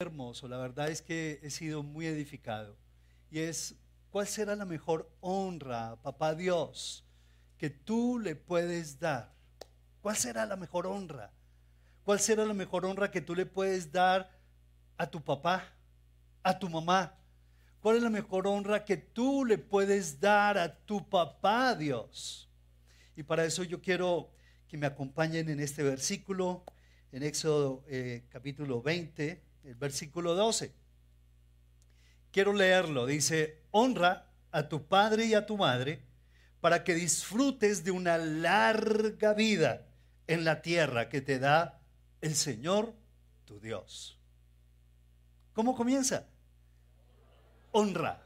hermoso, la verdad es que he sido muy edificado. Y es, ¿cuál será la mejor honra, papá Dios, que tú le puedes dar? ¿Cuál será la mejor honra? ¿Cuál será la mejor honra que tú le puedes dar a tu papá, a tu mamá? ¿Cuál es la mejor honra que tú le puedes dar a tu papá, Dios? Y para eso yo quiero que me acompañen en este versículo, en Éxodo eh, capítulo 20 el versículo 12. Quiero leerlo. Dice, honra a tu padre y a tu madre para que disfrutes de una larga vida en la tierra que te da el Señor tu Dios. ¿Cómo comienza? Honra.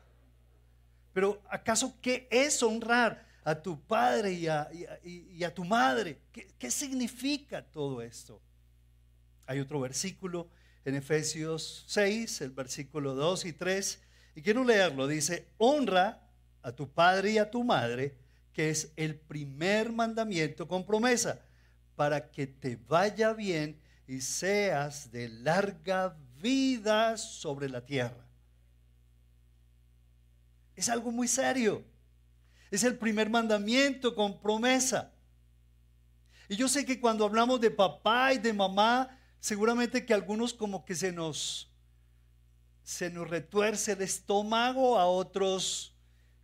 Pero ¿acaso qué es honrar a tu padre y a, tu madre? ¿Qué, ¿Qué significa todo esto? Hay otro versículo en Efesios 6, el versículo 2 y 3. Y quiero leerlo. Dice, honra a tu padre y a tu madre, que es el primer mandamiento con promesa, para que te vaya bien y seas de larga vida sobre la tierra. Es algo muy serio. Es el primer mandamiento con promesa. Y yo sé que cuando hablamos de papá y de mamá, seguramente que algunos como que se nos se nos retuerce el estómago, a otros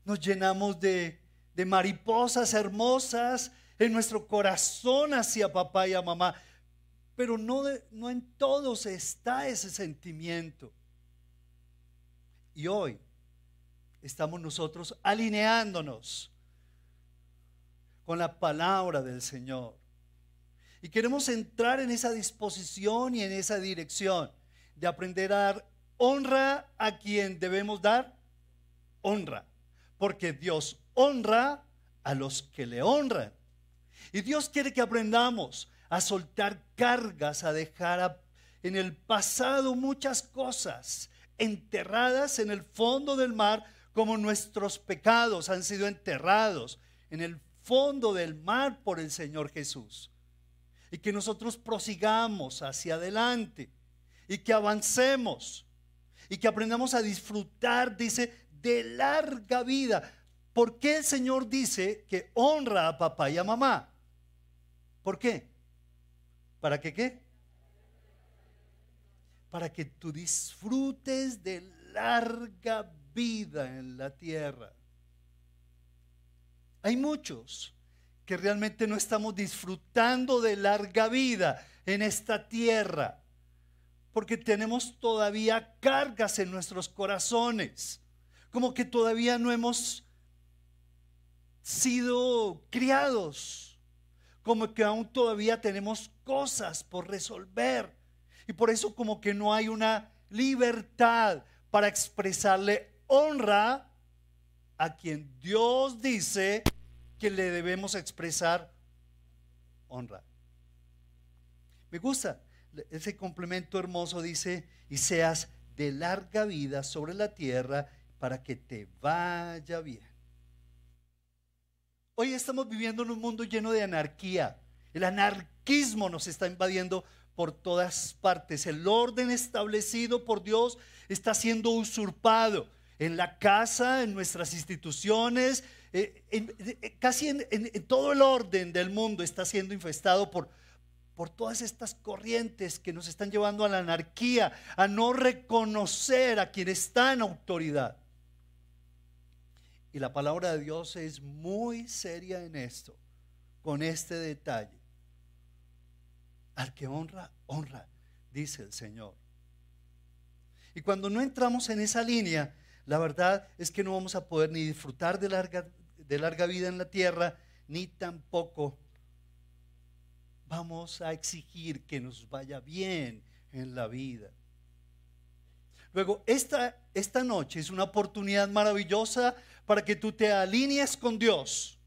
nos llenamos de, de mariposas hermosas en nuestro corazón hacia papá y a mamá. Pero no, no en todos está ese sentimiento. Y hoy estamos nosotros alineándonos con la palabra del Señor. Y queremos entrar en esa disposición y en esa dirección de aprender a dar honra a quien debemos dar honra. Porque Dios honra a los que le honran. Y Dios quiere que aprendamos a soltar cargas, a dejar en el pasado muchas cosas enterradas en el fondo del mar, como nuestros pecados han sido enterrados en el fondo del mar por el Señor Jesús y que nosotros prosigamos hacia adelante y que avancemos y que aprendamos a disfrutar, dice, de larga vida. ¿Por qué el Señor dice que honra a papá y a mamá? ¿Por qué? ¿Para que qué? Para que tú disfrutes de larga vida en la tierra. Hay muchos que realmente no estamos disfrutando de larga vida en esta tierra, porque tenemos todavía cargas en nuestros corazones, como que todavía no hemos sido criados, como que aún todavía tenemos cosas por resolver. Y por eso como que no hay una libertad para expresarle honra a quien Dios dice que le debemos expresar honra. Me gusta ese complemento hermoso, dice, y seas de larga vida sobre la tierra para que te vaya bien. Hoy estamos viviendo en un mundo lleno de anarquía. El anarquismo nos está invadiendo por todas partes. El orden establecido por Dios está siendo usurpado en la casa, en nuestras instituciones, eh, eh, casi en, todo el orden del mundo está siendo infestado por, por todas estas corrientes que nos están llevando a la anarquía, a no reconocer a quien está en autoridad. Y la palabra de Dios es muy seria en esto, con este detalle. Al que honra, honra, dice el Señor. Y cuando no entramos en esa línea, la verdad es que no vamos a poder ni disfrutar de larga, de larga vida en la tierra, ni tampoco vamos a exigir que nos vaya bien en la vida. Luego, esta, esta noche es una oportunidad maravillosa para que tú te alinees con Dios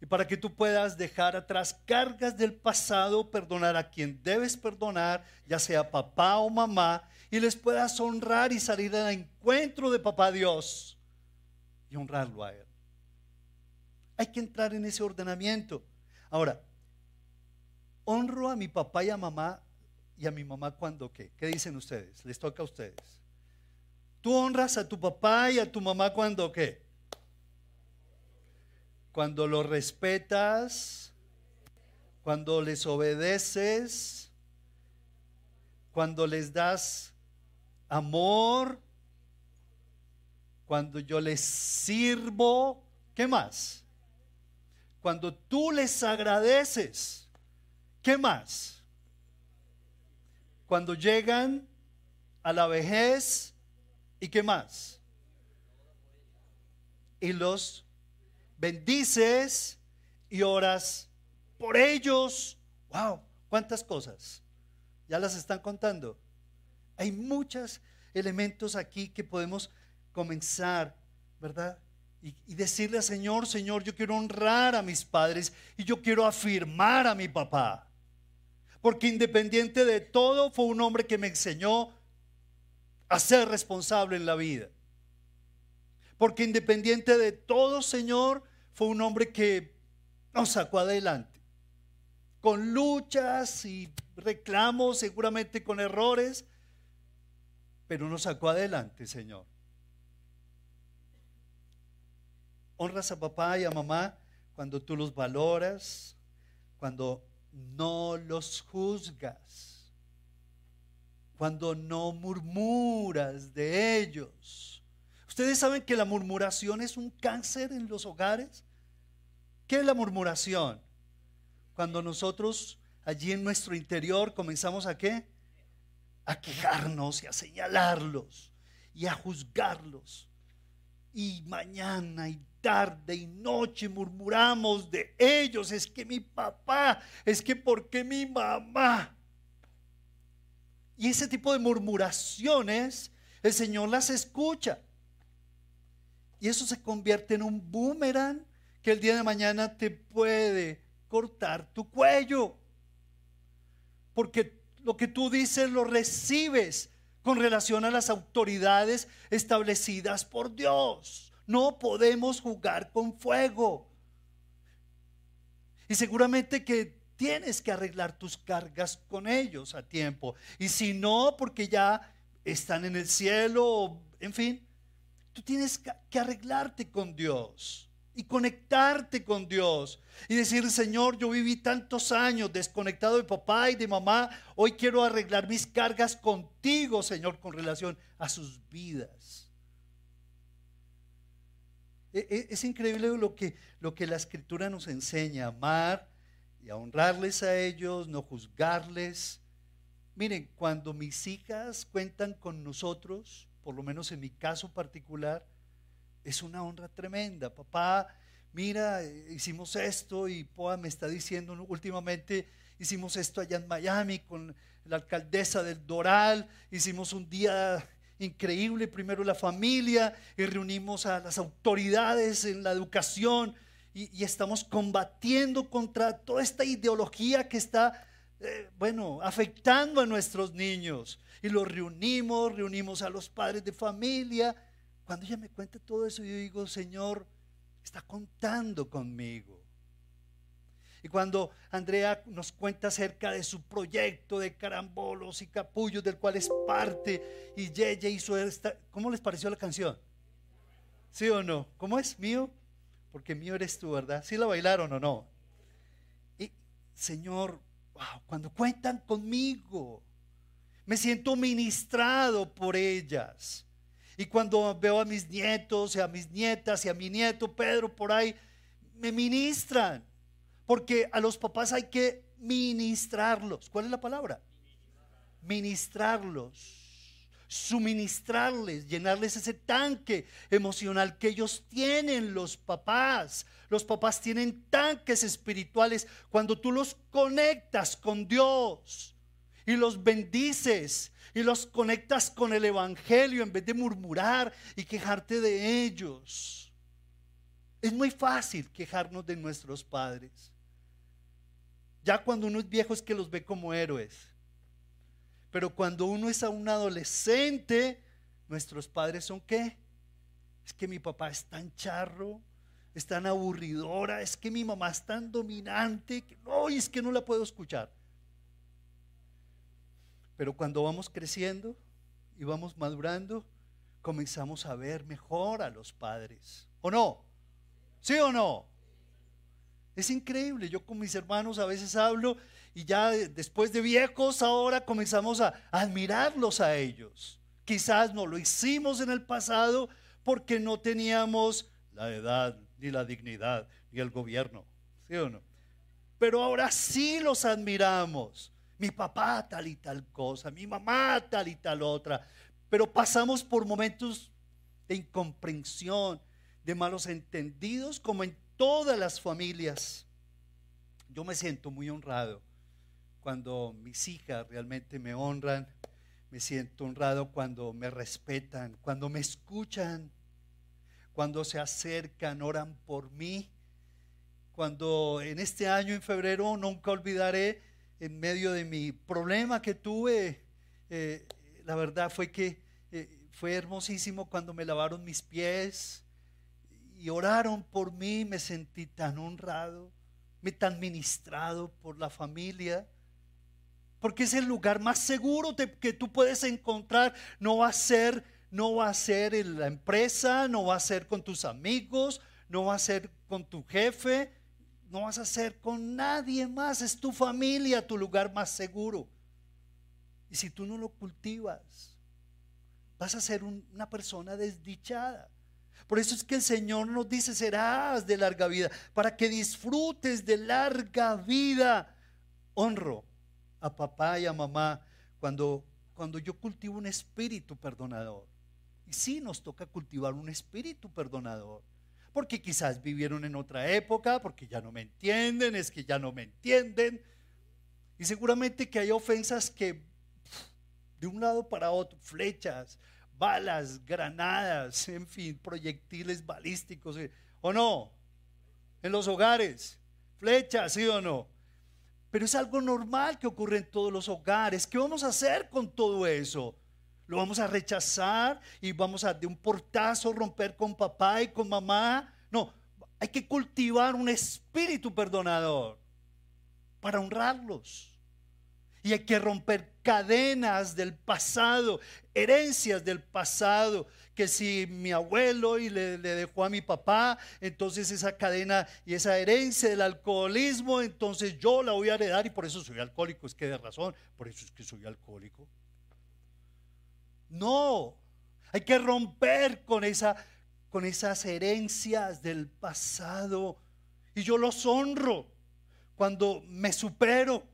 y para que tú puedas dejar atrás cargas del pasado, perdonar a quien debes perdonar, ya sea papá o mamá, y les puedas honrar y salir al encuentro de papá Dios y honrarlo a Él. Hay que entrar en ese ordenamiento. Ahora, honro a mi papá y a mamá y a mi mamá cuando qué? ¿Qué dicen ustedes? Les toca a ustedes. Tú honras a tu papá y a tu mamá cuando qué? Cuando los respetas, cuando les obedeces, cuando les das amor, cuando yo les sirvo, ¿qué más? Cuando tú les agradeces, ¿qué más? Cuando llegan a la vejez, ¿y qué más? Y los bendices y oras por ellos. ¡Wow! ¿Cuántas cosas? ¿Ya las están contando? Hay muchos elementos aquí que podemos comenzar, ¿verdad? Y, decirle Señor, Señor, yo quiero honrar a mis padres y yo quiero afirmar a mi papá. Porque independiente de todo, fue un hombre que me enseñó a ser responsable en la vida. Porque independiente de todo, Señor, fue un hombre que nos sacó adelante. Con luchas y reclamos, seguramente con errores, pero nos sacó adelante, Señor. Honras a papá y a mamá cuando tú los valoras, cuando no los juzgas, cuando no murmuras de ellos. Ustedes saben que la murmuración es un cáncer en los hogares. ¿Qué es la murmuración? Cuando nosotros allí en nuestro interior comenzamos a qué? A quejarnos y a señalarlos y a juzgarlos. Y mañana y tarde y noche murmuramos de ellos. Es que mi papá, es que por qué mi mamá. Y ese tipo de murmuraciones, el Señor las escucha. Y eso se convierte en un boomerang que el día de mañana te puede cortar tu cuello. Porque lo que tú dices lo recibes con relación a las autoridades establecidas por Dios. No podemos jugar con fuego. Y seguramente que tienes que arreglar tus cargas con ellos a tiempo. Y si no, porque ya están en el cielo, en fin, tú tienes que arreglarte con Dios y conectarte con Dios y decir, Señor, yo viví tantos años desconectado de papá y de mamá, hoy quiero arreglar mis cargas contigo, Señor, con relación a sus vidas. E, e, es increíble lo que, lo que la escritura nos enseña, amar y a honrarles a ellos, no juzgarles. Miren, cuando mis hijas cuentan con nosotros, por lo menos en mi caso particular, es una honra tremenda. Papá, mira, hicimos esto y Poa me está diciendo últimamente, hicimos esto allá en Miami con la alcaldesa del Doral, hicimos un día increíble, primero la familia, y reunimos a las autoridades en la educación y, estamos combatiendo contra toda esta ideología que está, eh, bueno, afectando a nuestros niños. Y los reunimos, reunimos a los padres de familia. Cuando ella me cuenta todo eso, yo digo, Señor, está contando conmigo. Y cuando Andrea nos cuenta acerca de su proyecto de carambolos y capullos del cual es parte, y Yeye hizo esta, ¿cómo les pareció la canción? ¿Sí o no? ¿Cómo es? ¿Mío? Porque mío eres tú, ¿verdad? ¿Sí la bailaron o no? Y Señor, wow, cuando cuentan conmigo, me siento ministrado por ellas. Y cuando veo a mis nietos y a mis nietas y a mi nieto Pedro por ahí, me ministran. Porque a los papás hay que ministrarlos. ¿Cuál es la palabra? Ministrarlos. Suministrarles, llenarles ese tanque emocional que ellos tienen, los papás. Los papás tienen tanques espirituales cuando tú los conectas con Dios y los bendices y los conectas con el Evangelio en vez de murmurar y quejarte de ellos. Es muy fácil quejarnos de nuestros padres. Ya cuando uno es viejo es que los ve como héroes. Pero cuando uno es un adolescente, nuestros padres son qué? Es que mi papá es tan charro, es tan aburridora, es que mi mamá es tan dominante, que no, es que no la puedo escuchar. Pero cuando vamos creciendo y vamos madurando, comenzamos a ver mejor a los padres. ¿O no? ¿Sí o no? Es increíble. Yo con mis hermanos a veces hablo y ya después de viejos ahora comenzamos a admirarlos a ellos. Quizás no lo hicimos en el pasado porque no teníamos la edad, ni la dignidad, ni el gobierno. ¿Sí o no? Pero ahora sí los admiramos mi papá tal y tal cosa, mi mamá tal y tal otra. Pero pasamos por momentos de incomprensión, de malos entendidos, como en todas las familias. Yo me siento muy honrado cuando mis hijas realmente me honran, me siento honrado cuando me respetan, cuando me escuchan, cuando se acercan, oran por mí. Cuando en este año, en febrero, nunca olvidaré en medio de mi problema que tuve, eh, la verdad fue que eh, fue hermosísimo cuando me lavaron mis pies y oraron por mí, me sentí tan honrado, me tan ministrado por la familia, porque es el lugar más seguro que tú puedes encontrar, no va a ser, no va a ser en la empresa, no va a ser con tus amigos, no va a ser con tu jefe, no vas a ser con nadie más, es tu familia tu lugar más seguro. Y si tú no lo cultivas, vas a ser una persona desdichada. Por eso es que el Señor nos dice, serás de larga vida, para que disfrutes de larga vida. Honro a papá y a mamá cuando, cuando yo cultivo un espíritu perdonador. Y sí nos toca cultivar un espíritu perdonador porque quizás vivieron en otra época, porque ya no me entienden, es que ya no me entienden. Y seguramente que hay ofensas que de un lado para otro, flechas, balas, granadas, en fin, proyectiles balísticos, eh, ¿o no? En los hogares, flechas, ¿sí o no? Pero es algo normal que ocurre en todos los hogares. ¿Qué vamos a hacer con todo eso? Lo vamos a rechazar y vamos a de un portazo romper con papá y con mamá. No, hay que cultivar un espíritu perdonador para honrarlos. Y hay que romper cadenas del pasado, herencias del pasado, que si mi abuelo y le, le, dejó a mi papá, entonces esa cadena y esa herencia del alcoholismo, entonces yo la voy a heredar y por eso soy alcohólico, es que de razón, por eso es que soy alcohólico. No, hay que romper con, esa, con esas herencias del pasado. Y yo los honro cuando me supero.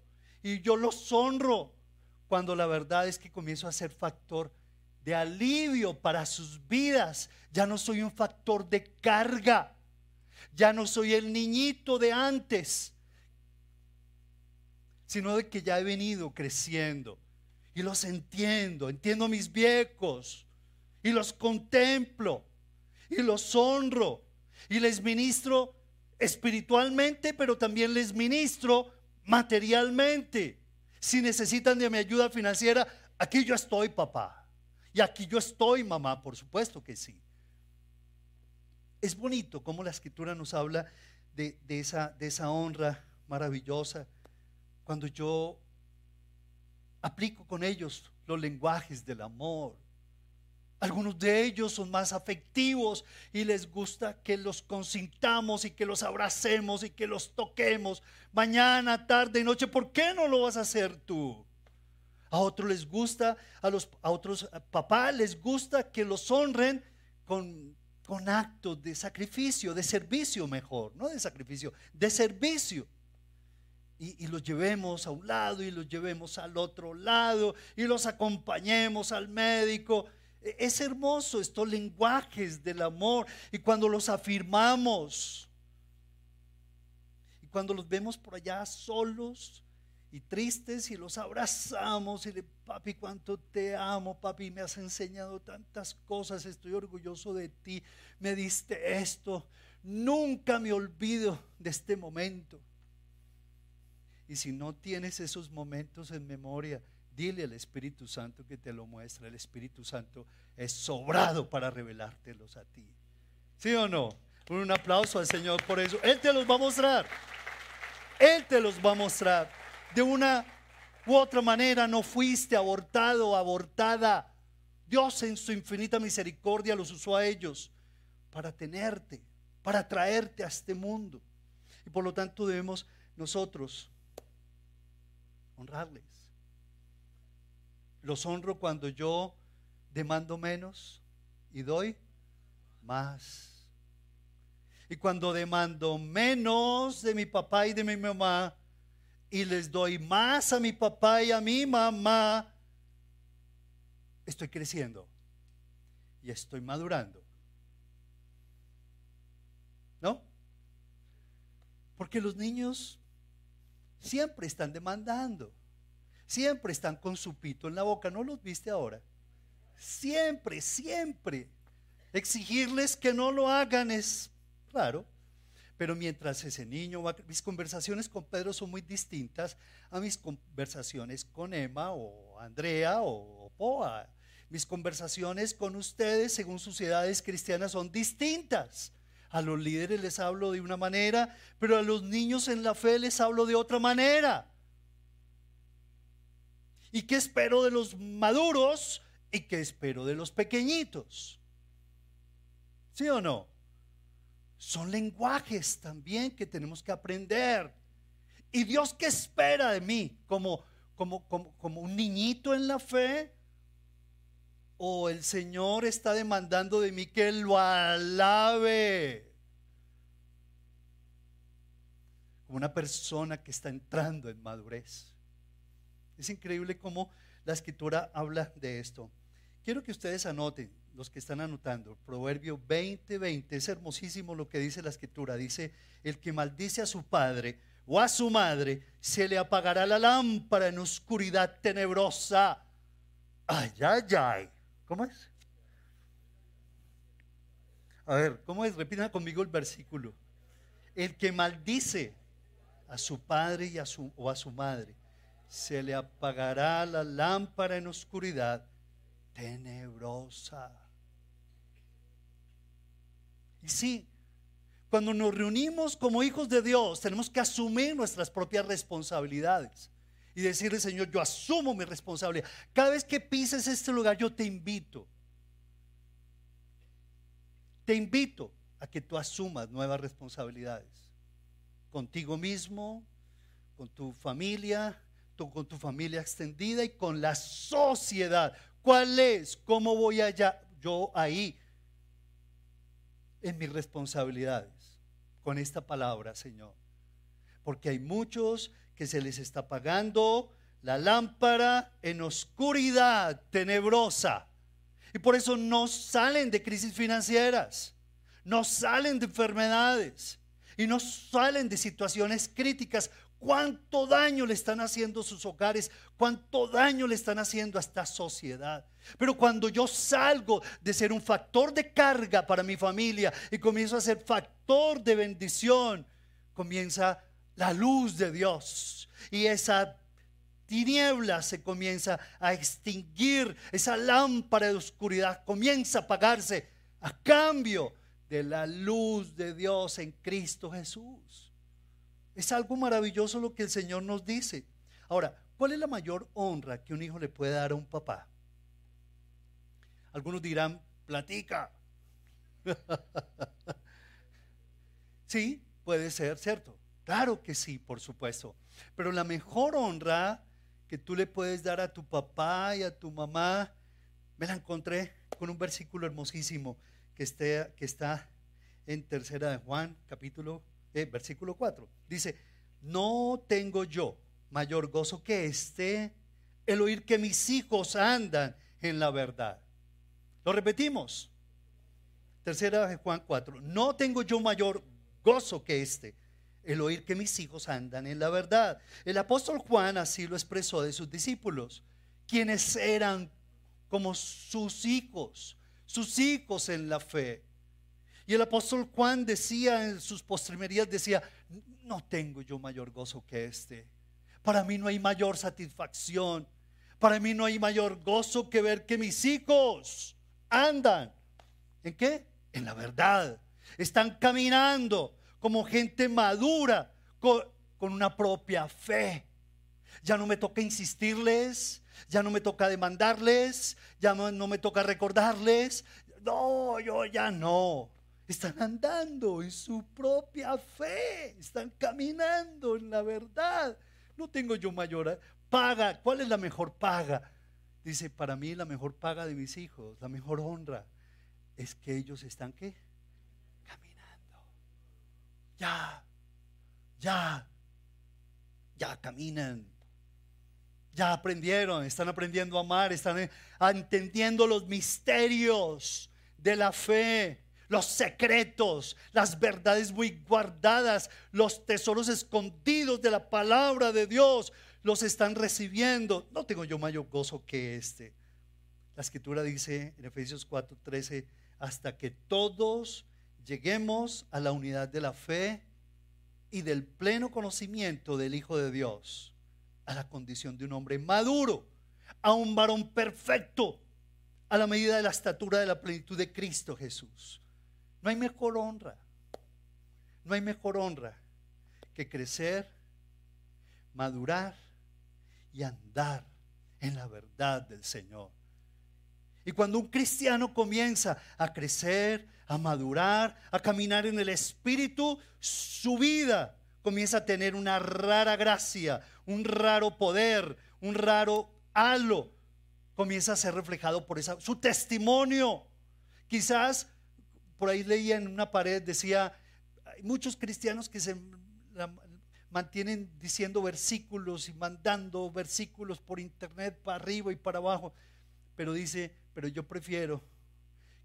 Y yo los honro cuando la verdad es que comienzo a ser factor de alivio para sus vidas. Ya no soy un factor de carga. Ya no soy el niñito de antes, sino de que ya he venido creciendo y los entiendo, entiendo mis viejos y los contemplo y los honro y les ministro espiritualmente, pero también les ministro materialmente. Si necesitan de mi ayuda financiera, aquí yo estoy, papá. Y aquí yo estoy, mamá, por supuesto que sí. Es bonito cómo la escritura nos habla de, de, esa, de esa honra maravillosa. Cuando yo aplico con ellos los lenguajes del amor. Algunos de ellos son más afectivos y les gusta que los consintamos y que los abracemos y que los toquemos mañana, tarde y noche. ¿Por qué no lo vas a hacer tú? A otros les gusta, a, los, a otros papás les gusta que los honren con, con actos de sacrificio, de servicio mejor, no de sacrificio, de servicio y, los llevemos a un lado y los llevemos al otro lado y los acompañemos al médico. E, es hermoso estos lenguajes del amor y cuando los afirmamos y cuando los vemos por allá solos y tristes y los abrazamos y le, papi, cuánto te amo, papi, me has enseñado tantas cosas, estoy orgulloso de ti, me diste esto, nunca me olvido de este momento. Y si no tienes esos momentos en memoria, dile al Espíritu Santo que te lo muestra. El Espíritu Santo es sobrado para revelártelos a ti. ¿Sí o no? Un aplauso al Señor por eso. Él te los va a mostrar. Él te los va a mostrar de una u otra manera no fuiste abortado abortada. Dios en su infinita misericordia los usó a ellos para tenerte, para traerte a este mundo. Y por lo tanto debemos nosotros honrarles. Los honro cuando yo demando menos y doy más. Y cuando demando menos de mi papá y de mi mamá y les doy más a mi papá y a mi mamá, estoy creciendo y estoy madurando. ¿No? Porque los niños siempre están demandando, siempre están con su pito en la boca. ¿No los viste ahora? Siempre, siempre. Exigirles que no lo hagan es Claro. Pero mientras ese niño va, mis conversaciones con Pedro son muy distintas a mis conversaciones con Emma o Andrea o Poa. Mis conversaciones con ustedes, según sus edades cristianas, son distintas. A los líderes les hablo de una manera, pero a los niños en la fe les hablo de otra manera. ¿Y qué espero de los maduros y qué espero de los pequeñitos? ¿Sí o no? son lenguajes también que tenemos que aprender. ¿Y Dios qué espera de mí? ¿Como, como, como, un niñito en la fe? ¿O el Señor está demandando de mí que lo alabe? Como una persona que está entrando en madurez. Es increíble cómo la escritura habla de esto. Quiero que ustedes anoten los que están anotando, Proverbio 20, 20, es hermosísimo lo que dice la escritura. Dice, el que maldice a su padre o a su madre, se le apagará la lámpara en oscuridad tenebrosa. Ay, ay, ay. ¿Cómo es? A ver, ¿cómo es? Repita conmigo el versículo. El que maldice a su padre y a su, o a su madre, se le apagará la lámpara en oscuridad tenebrosa. Y sí, cuando nos reunimos como hijos de Dios, tenemos que asumir nuestras propias responsabilidades y decirle, Señor, yo asumo mi responsabilidad. Cada vez que pises este lugar, yo te invito. Te invito a que tú asumas nuevas responsabilidades. Contigo mismo, con tu familia, con tu familia extendida y con la sociedad. ¿Cuál es? ¿Cómo voy allá? Yo ahí en mis responsabilidades con esta palabra, Señor. Porque hay muchos que se les está pagando la lámpara en oscuridad tenebrosa. Y por eso no salen de crisis financieras, no salen de enfermedades y no salen de situaciones críticas cuánto daño le están haciendo sus hogares, cuánto daño le están haciendo a esta sociedad. Pero cuando yo salgo de ser un factor de carga para mi familia y comienzo a ser factor de bendición, comienza la luz de Dios y esa tiniebla se comienza a extinguir, esa lámpara de oscuridad comienza a apagarse a cambio de la luz de Dios en Cristo Jesús. Es algo maravilloso lo que el Señor nos dice. Ahora, ¿cuál es la mayor honra que un hijo le puede dar a un papá? Algunos dirán, platica. sí, puede ser, ¿cierto? Claro que sí, por supuesto. Pero la mejor honra que tú le puedes dar a tu papá y a tu mamá, me la encontré con un versículo hermosísimo que, está en Tercera de Juan, capítulo eh, versículo 4. Dice, no tengo yo mayor gozo que este, el oír que mis hijos andan en la verdad. Lo repetimos. Tercera de Juan 4. No tengo yo mayor gozo que este, el oír que mis hijos andan en la verdad. El apóstol Juan así lo expresó de sus discípulos, quienes eran como sus hijos, sus hijos en la fe. Y el apóstol Juan decía en sus postrimerías, decía, no tengo yo mayor gozo que este. Para mí no hay mayor satisfacción. Para mí no hay mayor gozo que ver que mis hijos andan. ¿En qué? En la verdad. Están caminando como gente madura con, una propia fe. Ya no me toca insistirles, ya no me toca demandarles, ya no, me toca recordarles. No, yo ya no. Están andando en su propia fe, están caminando en la verdad. No tengo yo mayor paga. ¿Cuál es la mejor paga? Dice, para mí la mejor paga de mis hijos, la mejor honra, es que ellos están qué? Ya, ya, ya caminan ya aprendieron, están aprendiendo a amar, están eh, entendiendo los misterios de la fe, los secretos, las verdades muy guardadas, los tesoros escondidos de la palabra de Dios, los están recibiendo. No tengo yo mayor gozo que este. La escritura dice en Efesios 4:13, hasta que todos lleguemos a la unidad de la fe y del pleno conocimiento del Hijo de Dios a la condición de un hombre maduro, a un varón perfecto, a la medida de la estatura de la plenitud de Cristo Jesús. No hay mejor honra, no hay mejor honra que crecer, madurar y andar en la verdad del Señor. Y cuando un cristiano comienza a crecer, a madurar, a caminar en el Espíritu, su vida comienza a tener una rara gracia, un raro poder, un raro halo, comienza a ser reflejado por esa, su testimonio. Quizás por ahí leía en una pared, decía, hay muchos cristianos que se mantienen diciendo versículos y mandando versículos por internet para arriba y para abajo, pero dice, pero yo prefiero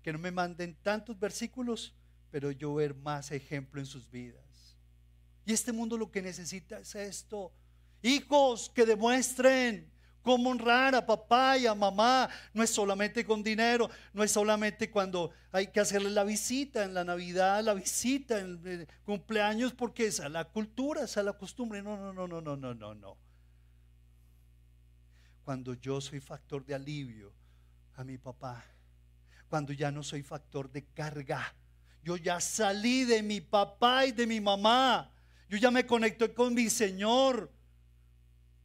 que no me manden tantos versículos, pero yo ver más ejemplo en sus vidas. Y este mundo lo que necesita es esto, Hijos que demuestren cómo honrar a papá y a mamá. No es solamente con dinero, no es solamente cuando hay que hacerle la visita en la Navidad, la visita en el cumpleaños, porque es la cultura, es la costumbre. No, no, no, no, no, no, no, no. Cuando yo soy factor de alivio a mi papá, cuando ya no soy factor de carga, yo ya salí de mi papá y de mi mamá, yo ya me conecto con mi Señor.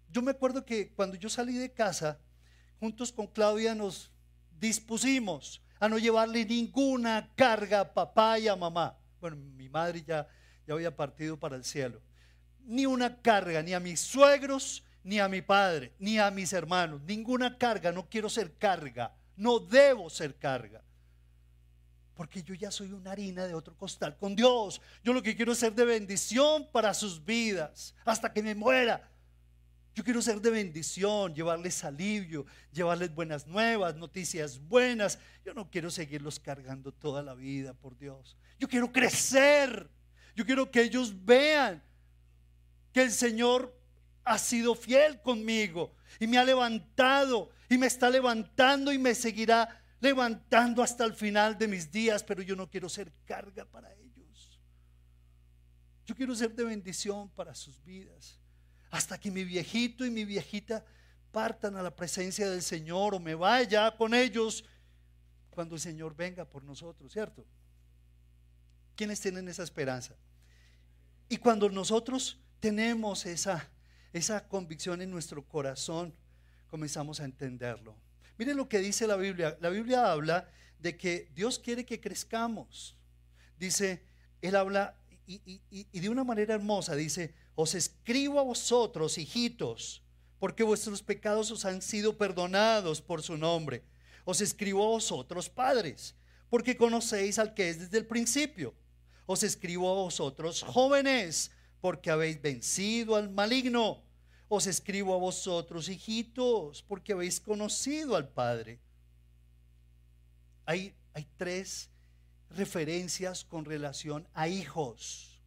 Yo me acuerdo que cuando yo salí de casa, juntos con Claudia nos dispusimos a no llevarle ninguna carga a papá y a mamá. Bueno, mi madre ya, ya había partido para el cielo. Ni una carga, ni a mis suegros, ni a mi padre, ni a mis hermanos. Ninguna carga, no quiero ser carga, no debo ser carga. Porque yo ya soy una harina de otro costal con Dios. Yo lo que quiero es ser de bendición para sus vidas hasta que me muera. Yo quiero ser de bendición, llevarles alivio, llevarles buenas nuevas, noticias buenas. Yo no quiero seguirlos cargando toda la vida, por Dios. Yo quiero crecer. Yo quiero que ellos vean que el Señor ha sido fiel conmigo y me ha levantado y me está levantando y me seguirá levantando hasta el final de mis días, pero yo no quiero ser carga para ellos. Yo quiero ser de bendición para sus vidas hasta que mi viejito y mi viejita partan a la presencia del Señor o me vaya con ellos cuando el Señor venga por nosotros, ¿cierto? ¿Quiénes tienen esa esperanza? Y cuando nosotros tenemos esa, esa convicción en nuestro corazón, comenzamos a entenderlo. Miren lo que dice la Biblia. La Biblia habla de que Dios quiere que crezcamos. Dice, Él habla y, de una manera hermosa, dice, os escribo a vosotros, hijitos, porque vuestros pecados os han sido perdonados por su nombre. Os escribo a vosotros, padres, porque conocéis al que es desde el principio. Os escribo a vosotros, jóvenes, porque habéis vencido al maligno. Os escribo a vosotros, hijitos, porque habéis conocido al Padre. Hay, hay tres referencias con relación a hijos.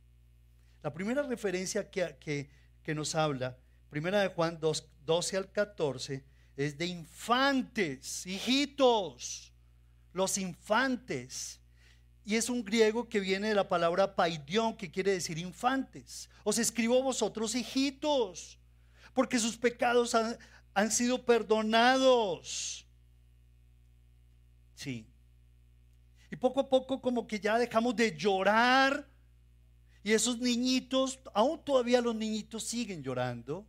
La primera referencia que, nos habla, primera de Juan 2, 12 al 14, es de infantes, hijitos, los infantes. Y es un griego que viene de la palabra paidión, que quiere decir infantes. Os escribo vosotros, hijitos, porque sus pecados han, han sido perdonados. Sí. Y poco a poco como que ya dejamos de llorar y esos niñitos, aún todavía los niñitos siguen llorando,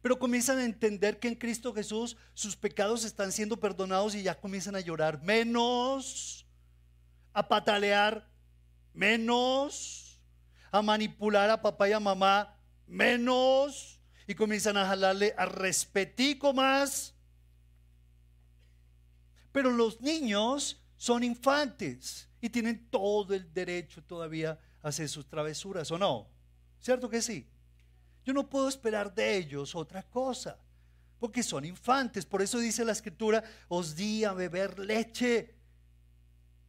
pero comienzan a entender que en Cristo Jesús sus pecados están siendo perdonados y ya comienzan a llorar menos, a patalear menos, a manipular a papá y a mamá menos, y comienzan a jalarle a respetico más. Pero los niños son infantes y tienen todo el derecho todavía a hacer sus travesuras, ¿o no? ¿Cierto que sí? Yo no puedo esperar de ellos otra cosa, porque son infantes. Por eso dice la escritura, os di a beber leche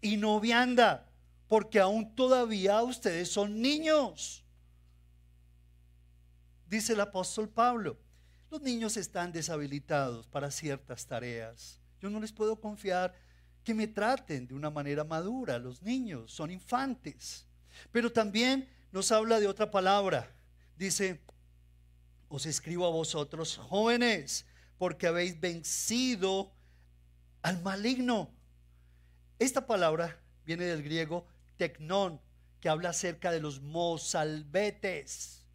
y no vianda, porque aún todavía ustedes son niños. Dice el apóstol Pablo, los niños están deshabilitados para ciertas tareas. Yo no les puedo confiar que me traten de una manera madura. Los niños son infantes. Pero también nos habla de otra palabra. Dice, os escribo a vosotros jóvenes, porque habéis vencido al maligno. Esta palabra viene del griego tecnón, que habla acerca de los mozalbetes,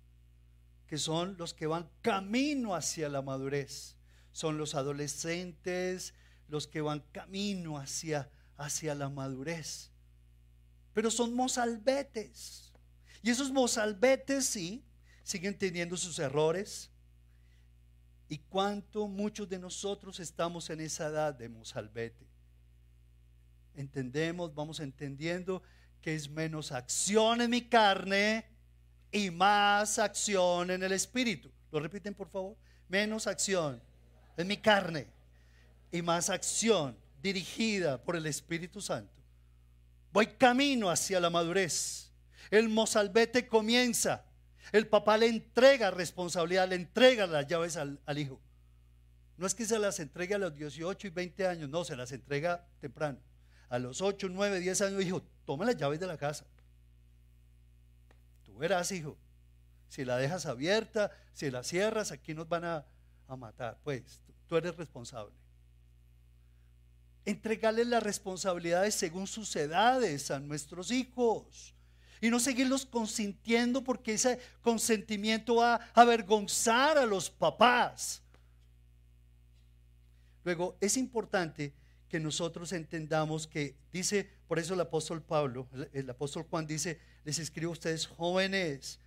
que son los que van camino hacia la madurez. Son los adolescentes, los que van camino hacia, hacia la madurez. Pero son mozalbetes. Y esos mozalbetes, sí, siguen teniendo sus errores. Y cuánto muchos de nosotros estamos en esa edad de mozalbete. Entendemos, vamos entendiendo que es menos acción en mi carne y más acción en el espíritu. ¿Lo repiten, por favor? Menos acción en mi carne y más acción dirigida por el Espíritu Santo. Voy camino hacia la madurez. El mozalbete comienza el papá le entrega responsabilidad, le entrega las llaves al, hijo. No es que se las entregue a los 18 y 20 años, no, se las entrega temprano. A los 8, 9, 10 años, hijo, toma las llaves de la casa. Tú verás, hijo, si la dejas abierta, si la cierras, aquí nos van a, a matar. Pues tú eres responsable. Entregarles las responsabilidades según sus edades a nuestros hijos y no seguirlos consintiendo porque ese consentimiento va a avergonzar a los papás. Luego, es importante que nosotros entendamos que dice, por eso el apóstol Pablo, el apóstol Juan dice, les escribo a ustedes jóvenes,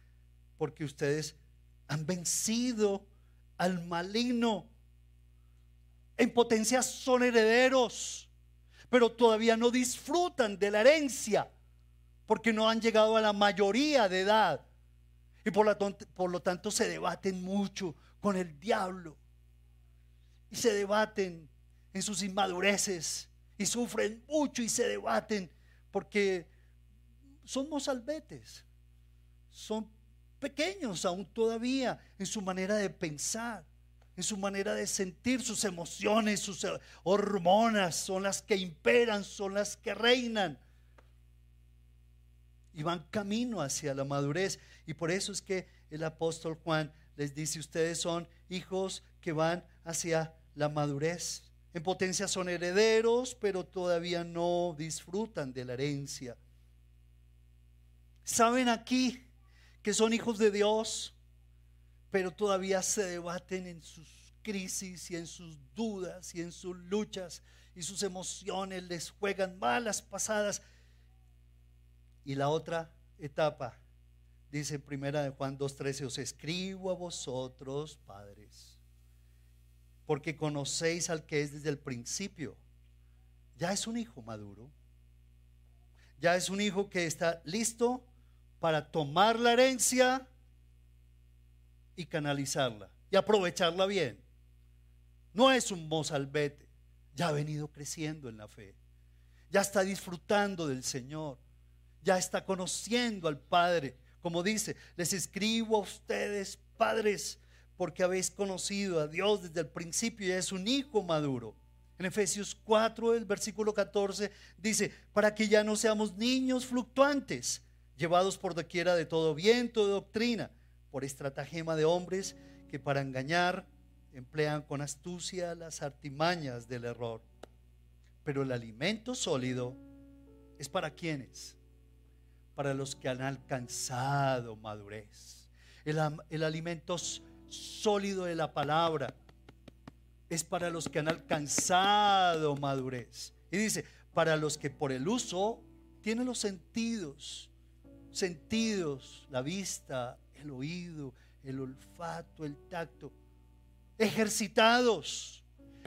porque ustedes han vencido al maligno. En potencia son herederos, pero todavía no disfrutan de la herencia porque no han llegado a la mayoría de edad. Y por, por lo tanto se debaten mucho con el diablo. Y se debaten en sus inmadureces. Y sufren mucho y se debaten porque son mozalbetes. Son pequeños aún todavía en su manera de pensar, en su manera de sentir sus emociones, sus hormonas son las que imperan, son las que reinan y van camino hacia la madurez. Y por eso es que el apóstol Juan les dice, ustedes son hijos que van hacia la madurez. En potencia son herederos, pero todavía no disfrutan de la herencia. Saben aquí que son hijos de Dios, pero todavía se debaten en sus crisis y en sus dudas y en sus luchas y sus emociones les juegan malas pasadas y la otra etapa, dice primera de Juan 2.13, os escribo a vosotros, padres, porque conocéis al que es desde el principio. Ya es un hijo maduro. Ya es un hijo que está listo para tomar la herencia y canalizarla y aprovecharla bien. No es un mozalbete, ya ha venido creciendo en la fe, ya está disfrutando del Señor ya está conociendo al Padre. Como dice, les escribo a ustedes, padres, porque habéis conocido a Dios desde el principio y es un hijo maduro. En Efesios 4, el versículo 14, dice, para que ya no seamos niños fluctuantes, llevados por doquiera de todo viento de doctrina, por estratagema de hombres que para engañar emplean con astucia las artimañas del error. Pero el alimento sólido es para quienes? para los que han alcanzado madurez. El, alimento sólido de la palabra. Es para los que han alcanzado madurez. Y dice, para los que por el uso tienen los sentidos, sentidos, la vista, el oído, el olfato, el tacto, ejercitados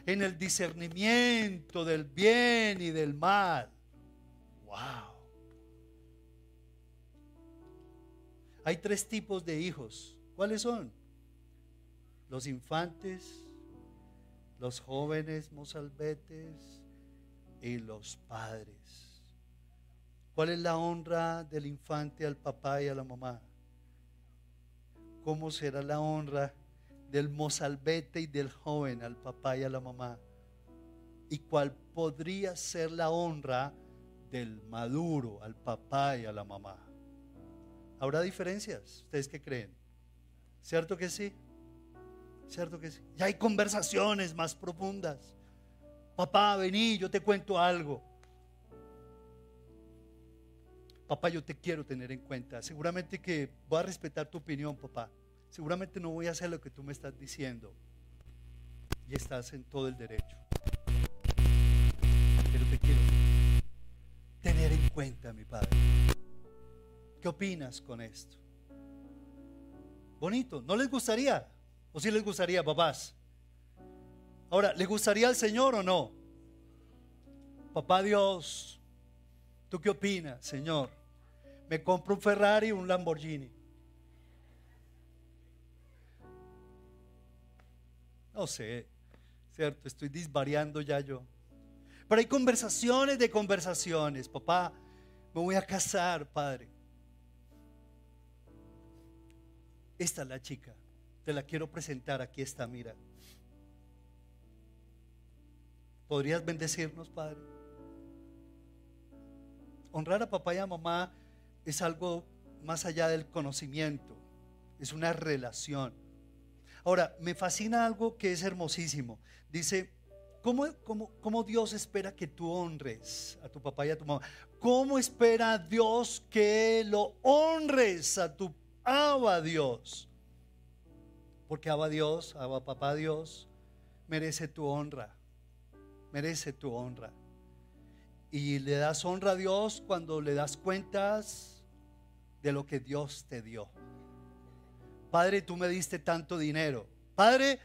en el discernimiento del bien y del mal. ¡Wow! Hay tres tipos de hijos. ¿Cuáles son? Los infantes, los jóvenes mozalbetes y los padres. ¿Cuál es la honra del infante al papá y a la mamá? ¿Cómo será la honra del mozalbete y del joven al papá y a la mamá? ¿Y cuál podría ser la honra del maduro al papá y a la mamá? ¿Habrá diferencias? ¿Ustedes qué creen? ¿Cierto que sí? ¿Cierto que sí? Ya hay conversaciones más profundas. Papá, vení, yo te cuento algo. Papá, yo te quiero tener en cuenta. Seguramente que voy a respetar tu opinión, papá. Seguramente no voy a hacer lo que tú me estás diciendo. Y estás en todo el derecho. Pero te quiero tener en cuenta, mi padre. ¿Qué opinas con esto? Bonito, ¿no les gustaría? ¿O sí les gustaría, papás? Ahora, ¿le gustaría al Señor o no? Papá Dios, ¿tú qué opinas, Señor? Me compro un Ferrari y un Lamborghini. No sé, cierto, estoy disvariando ya yo. Pero hay conversaciones de conversaciones. Papá, me voy a casar, padre. Esta es la chica. Te la quiero presentar. Aquí está, mira. ¿Podrías bendecirnos, Padre? Honrar a papá y a mamá es algo más allá del conocimiento. Es una relación. Ahora, me fascina algo que es hermosísimo. Dice, ¿cómo, cómo Dios espera que tú honres a tu papá y a tu mamá? ¿Cómo espera Dios que lo honres a tu Abba Dios. Porque Abba Dios, Abba Papá Dios, merece tu honra. Merece tu honra. Y le das honra a Dios cuando le das cuentas de lo que Dios te dio. Padre, tú me diste tanto dinero. Padre,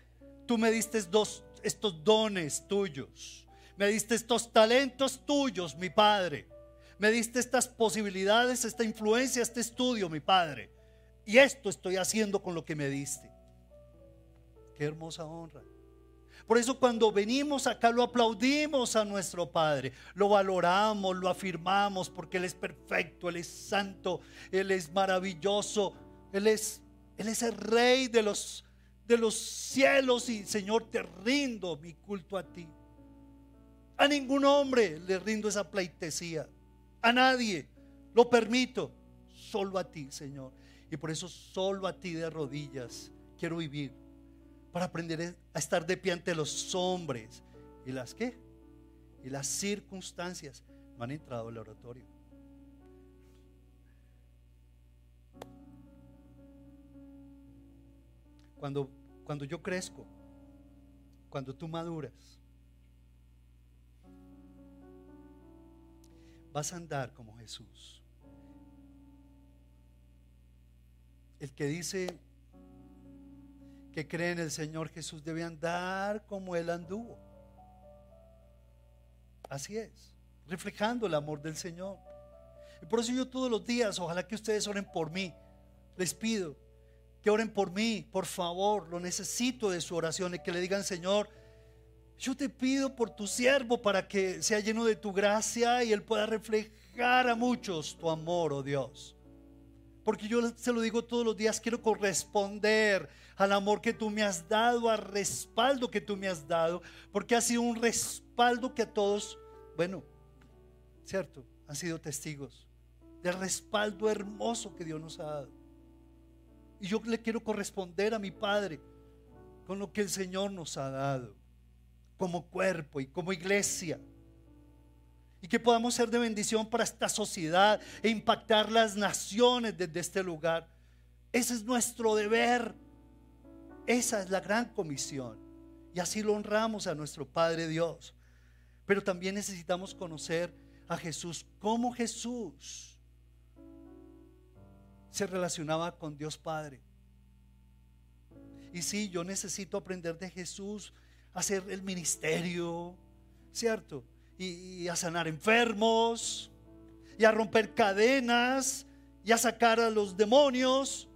tú me diste dos, estos dones tuyos. Me diste estos talentos tuyos, mi Padre. Me diste estas posibilidades, esta influencia, este estudio, mi Padre. Y esto estoy haciendo con lo que me diste. Qué hermosa honra. Por eso cuando venimos acá lo aplaudimos a nuestro Padre, lo valoramos, lo afirmamos, porque Él es perfecto, Él es santo, Él es maravilloso, Él es, Él es el Rey de los, de los cielos y Señor, te rindo mi culto a ti. A ningún hombre le rindo esa pleitesía, a nadie, lo permito, solo a ti, Señor. Y por eso solo a ti de rodillas quiero vivir. Para aprender a estar de pie ante los hombres. ¿Y las qué? Y las circunstancias. Me han entrado al oratorio. Cuando, cuando yo crezco, cuando tú maduras, vas a andar como Jesús. El que dice que cree en el Señor Jesús debe andar como Él anduvo. Así es, reflejando el amor del Señor. Y por eso yo todos los días, ojalá que ustedes oren por mí. Les pido que oren por mí, por favor, lo necesito de su oración y que le digan, Señor, yo te pido por tu siervo para que sea lleno de tu gracia y él pueda reflejar a muchos tu amor, oh Dios. Porque yo se lo digo todos los días, quiero corresponder al amor que tú me has dado, al respaldo que tú me has dado, porque ha sido un respaldo que a todos, bueno, cierto, han sido testigos del respaldo hermoso que Dios nos ha dado. Y yo le quiero corresponder a mi Padre con lo que el Señor nos ha dado, como cuerpo y como iglesia y que podamos ser de bendición para esta sociedad e impactar las naciones desde este lugar. Ese es nuestro deber. Esa es la gran comisión. Y así lo honramos a nuestro Padre Dios. Pero también necesitamos conocer a Jesús, cómo Jesús se relacionaba con Dios Padre. Y sí, yo necesito aprender de Jesús hacer el ministerio, ¿cierto? Y, a sanar enfermos, y a romper cadenas, y a sacar a los demonios.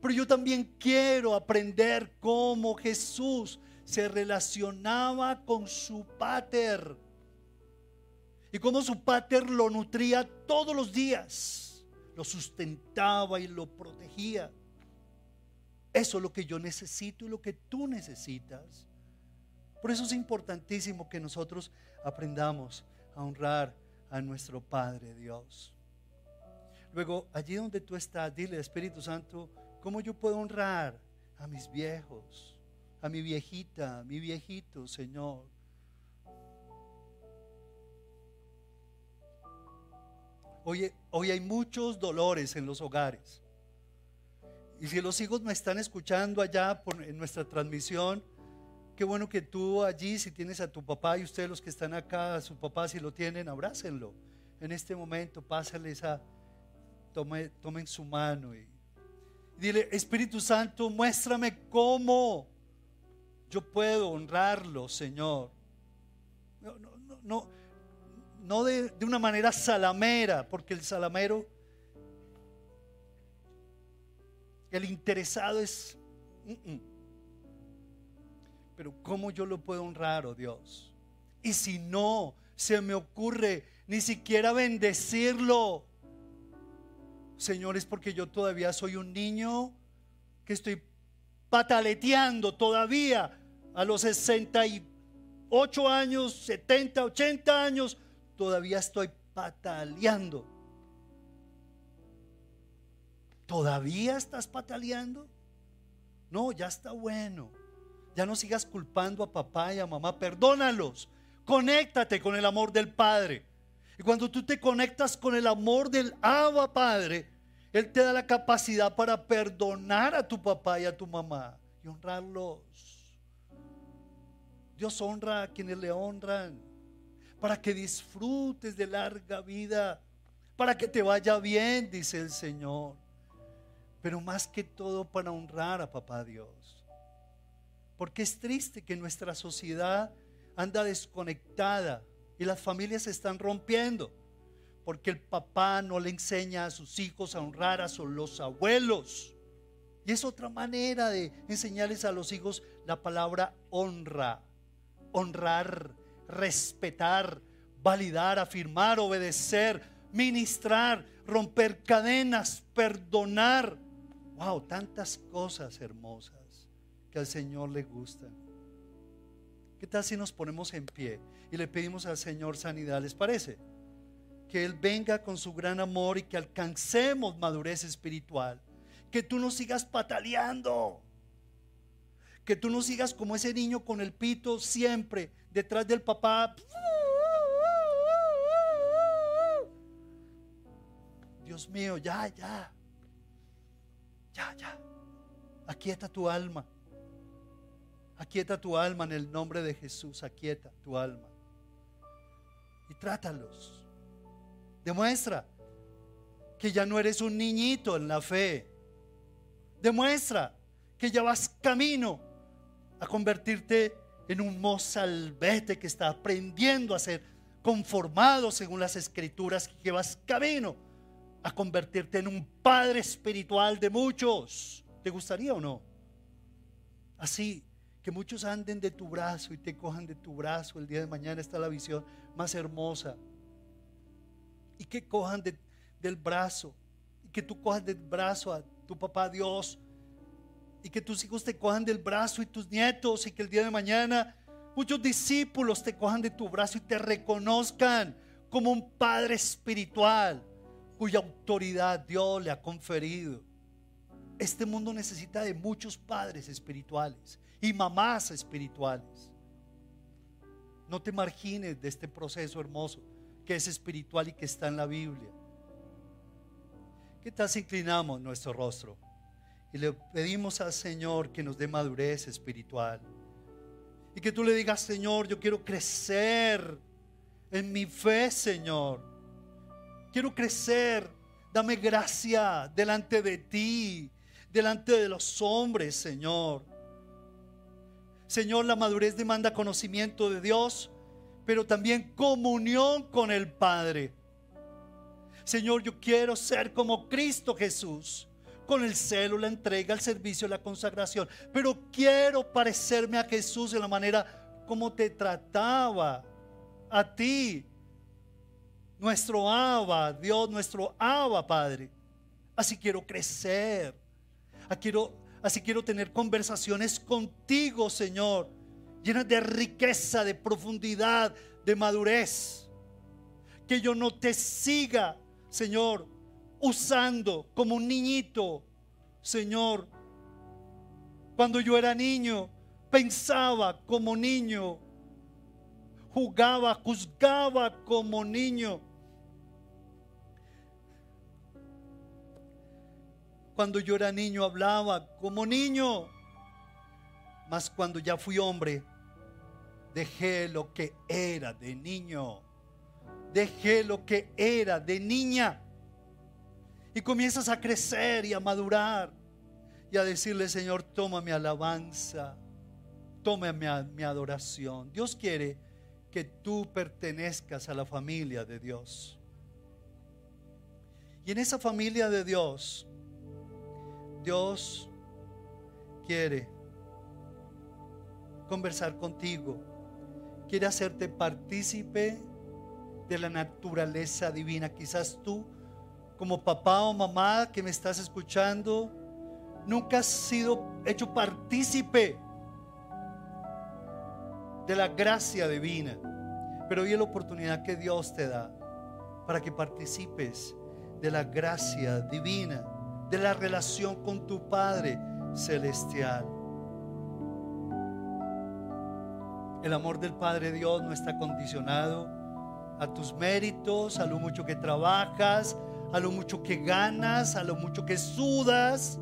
Pero yo también quiero aprender cómo Jesús se relacionaba con su pater. Y cómo su pater lo nutría todos los días, lo sustentaba y lo protegía. Eso es lo que yo necesito y lo que tú necesitas. Por eso es importantísimo que nosotros aprendamos a honrar a nuestro Padre Dios. Luego, allí donde tú estás, dile, Espíritu Santo, ¿cómo yo puedo honrar a mis viejos, a mi viejita, a mi viejito, Señor? Hoy, hoy hay muchos dolores en los hogares. Y si los hijos me están escuchando allá por, en nuestra transmisión, qué bueno que tú allí, si tienes a tu papá y ustedes los que están acá, a su papá, si lo tienen, abrácenlo. En este momento, pásenle esa, tome, tomen su mano y, dile, Espíritu Santo, muéstrame cómo yo puedo honrarlo, Señor. No, no, no, no, de, de una manera salamera, porque el salamero El interesado es... Pero ¿cómo yo lo puedo honrar, oh Dios? Y si no se me ocurre ni siquiera bendecirlo, Señor, es porque yo todavía soy un niño que estoy pataleteando todavía a los 68 años, 70, 80 años, todavía estoy pataleando. ¿Todavía estás pataleando? No, ya está bueno. Ya no sigas culpando a papá y a mamá. Perdónalos. Conéctate con el amor del Padre. Y cuando tú te conectas con el amor del Abba Padre, Él te da la capacidad para perdonar a tu papá y a tu mamá y honrarlos. Dios honra a quienes le honran para que disfrutes de larga vida, para que te vaya bien, dice el Señor pero más que todo para honrar a papá Dios. Porque es triste que nuestra sociedad anda desconectada y las familias se están rompiendo. Porque el papá no le enseña a sus hijos a honrar a los abuelos. Y es otra manera de enseñarles a los hijos la palabra honra, honrar, respetar, validar, afirmar, obedecer, ministrar, romper cadenas, perdonar. Wow, tantas cosas hermosas que al Señor le gustan. ¿Qué tal si nos ponemos en pie y le pedimos al Señor sanidad? ¿Les parece? Que Él venga con su gran amor y que alcancemos madurez espiritual. Que tú no sigas pataleando. Que tú no sigas como ese niño con el pito siempre detrás del papá. Dios mío, ya, ya. Ya, ya. Aquieta tu alma. Aquieta tu alma en el nombre de Jesús. Aquieta tu alma. Y trátalos. Demuestra que ya no eres un niñito en la fe. Demuestra que ya vas camino a convertirte en un mozalbete que está aprendiendo a ser conformado según las escrituras, que vas camino a convertirte en un padre espiritual de muchos. ¿Te gustaría o no? Así, que muchos anden de tu brazo y te cojan de tu brazo. El día de mañana está la visión más hermosa. Y que cojan del brazo. Y que tú cojas del brazo a tu papá Dios. Y que tus hijos te cojan del brazo y tus nietos. Y que el día de mañana muchos discípulos te cojan de tu brazo y te reconozcan como un padre espiritual cuya autoridad Dios le ha conferido. Este mundo necesita de muchos padres espirituales y mamás espirituales. No te margines de este proceso hermoso que es espiritual y que está en la Biblia. ¿Qué tal si inclinamos nuestro rostro Y le pedimos al Señor que nos dé madurez espiritual. Y que tú le digas, Señor, yo quiero crecer en mi fe, Señor. Quiero crecer. Dame gracia delante de ti, delante de los hombres, Señor. Señor, la madurez demanda conocimiento de Dios, pero también comunión con el Padre. Señor, yo quiero ser como Cristo Jesús, con el celo, la entrega, el servicio, la consagración, pero quiero parecerme a Jesús en la manera como te trataba a ti, nuestro Abba, Dios, nuestro Abba, Padre. Así quiero crecer. Así quiero, así quiero tener conversaciones contigo, Señor, llenas de riqueza, de profundidad, de madurez. Que yo no te siga Señor, usando como un niñito, Señor. Cuando yo era niño, pensaba como niño, jugaba, juzgaba como niño. Cuando yo era niño hablaba como niño, mas cuando ya fui hombre, dejé lo que era de niño dejé lo que era de niña. Y comienzas a crecer y a madurar y a decirle, Señor, toma mi alabanza, toma mi, mi adoración. Dios quiere que tú pertenezcas a la familia de Dios. Y en esa familia de Dios, Dios quiere conversar contigo, quiere hacerte partícipe de la naturaleza divina. Quizás tú, como papá o mamá que me estás escuchando, nunca has sido hecho partícipe de la gracia divina. Pero hoy es la oportunidad que Dios te da para que participes de la gracia divina, de la relación con tu Padre celestial. El amor del Padre Dios no está condicionado a tus méritos, a lo mucho que trabajas, a lo mucho que ganas, a lo mucho que sudas.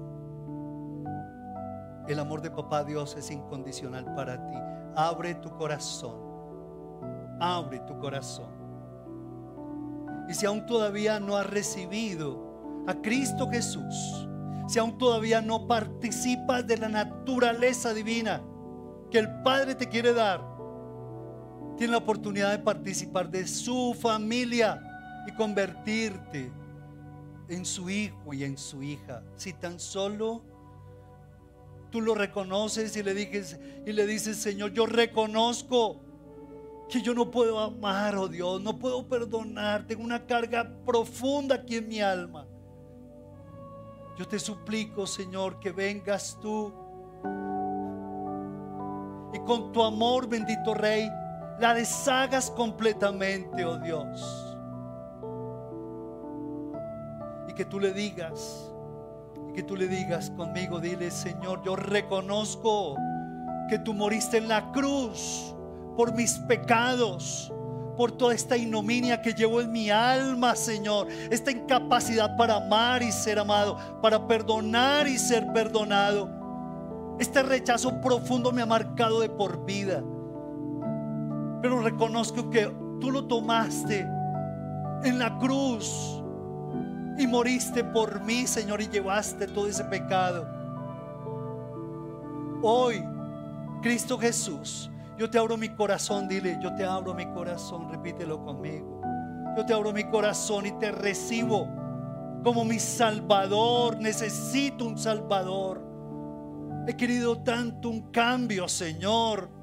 El amor de papá Dios es incondicional para ti. Abre tu corazón. Abre tu corazón. Y si aún todavía no has recibido a Cristo Jesús, si aún todavía no participas de la naturaleza divina que el Padre te quiere dar, tiene la oportunidad de participar de su familia y convertirte en su hijo y en su hija. Si tan solo tú lo reconoces y le dices, y le dices, Señor, yo reconozco que yo no puedo amar, oh Dios, no puedo perdonar, tengo una carga profunda aquí en mi alma. Yo te suplico, Señor, que vengas tú y con tu amor, bendito Rey, la deshagas completamente, oh Dios. Y que tú le digas, y que tú le digas conmigo, dile, Señor, yo reconozco que tú moriste en la cruz por mis pecados, por toda esta ignominia que llevo en mi alma, Señor, esta incapacidad para amar y ser amado, para perdonar y ser perdonado. Este rechazo profundo me ha marcado de por vida. Pero reconozco que tú lo tomaste en la cruz y moriste por mí, Señor, y llevaste todo ese pecado. Hoy, Cristo Jesús, yo te abro mi corazón, dile, yo te abro mi corazón, repítelo conmigo. Yo te abro mi corazón y te recibo como mi Salvador. Necesito un Salvador. He querido tanto un cambio, Señor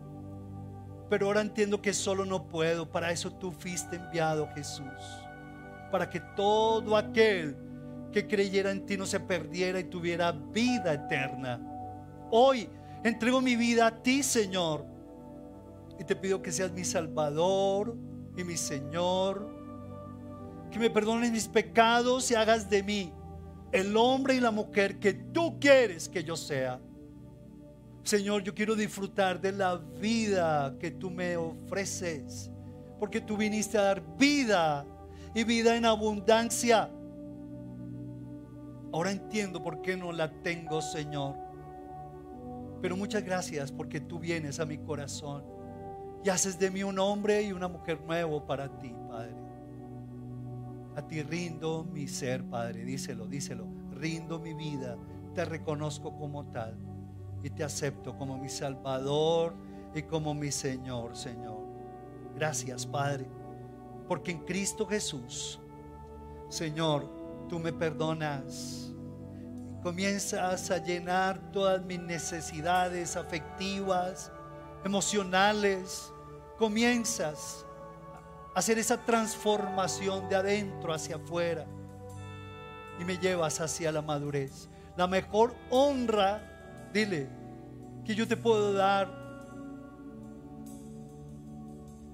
pero ahora entiendo que solo no puedo. Para eso tú fuiste enviado, Jesús. Para que todo aquel que creyera en ti no se perdiera y tuviera vida eterna. Hoy entrego mi vida a ti, Señor. Y te pido que seas mi Salvador y mi Señor. Que me perdones mis pecados y hagas de mí el hombre y la mujer que tú quieres que yo sea. Señor, yo quiero disfrutar de la vida que tú me ofreces, porque tú viniste a dar vida y vida en abundancia. Ahora entiendo por qué no la tengo, Señor. Pero muchas gracias porque tú vienes a mi corazón y haces de mí un hombre y una mujer nuevo para ti, Padre. A ti rindo mi ser, Padre. Díselo, díselo. Rindo mi vida. Te reconozco como tal y te acepto como mi Salvador y como mi Señor, Señor. Gracias, Padre, porque en Cristo Jesús, Señor, tú me perdonas. Comienzas a llenar todas mis necesidades afectivas, emocionales. Comienzas a hacer esa transformación de adentro hacia afuera y me llevas hacia la madurez. La mejor honra, dile, que yo te puedo dar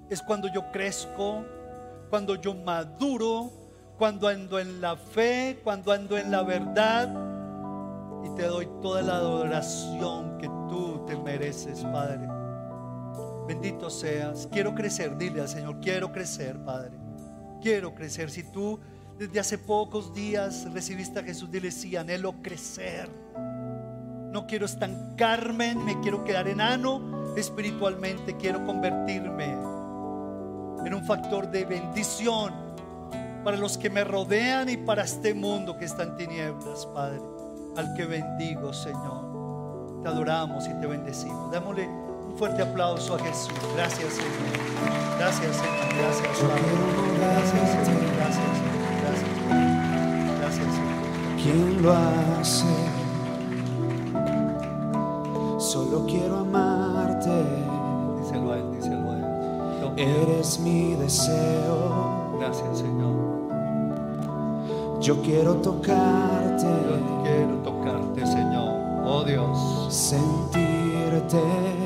es cuando yo crezco, cuando yo maduro, cuando ando en la fe, cuando ando en la verdad. Y te doy toda la adoración que tú te mereces, Padre. Bendito seas. Quiero crecer, dile al Señor, quiero crecer, Padre. Quiero crecer. Si tú desde hace pocos días recibiste a Jesús, dile sí, anhelo crecer. No quiero estancarme, me quiero quedar enano espiritualmente, quiero convertirme en un factor de bendición para los que me rodean y para este mundo que está en tinieblas, Padre, al que bendigo, Señor. Te adoramos y te bendecimos. Démosle un fuerte aplauso a Jesús. Gracias, Señor. Gracias, Señor. Gracias, Padre. Gracias, Señor. Gracias, Señor. Gracias. Gracias, Señor. ¿Quién lo hace? Solo quiero amarte. Díselo a Él, díselo a Él. Yo Eres mi deseo. Gracias, Señor. Yo quiero tocarte, Yo quiero tocarte, Señor. Oh Dios. sentirte.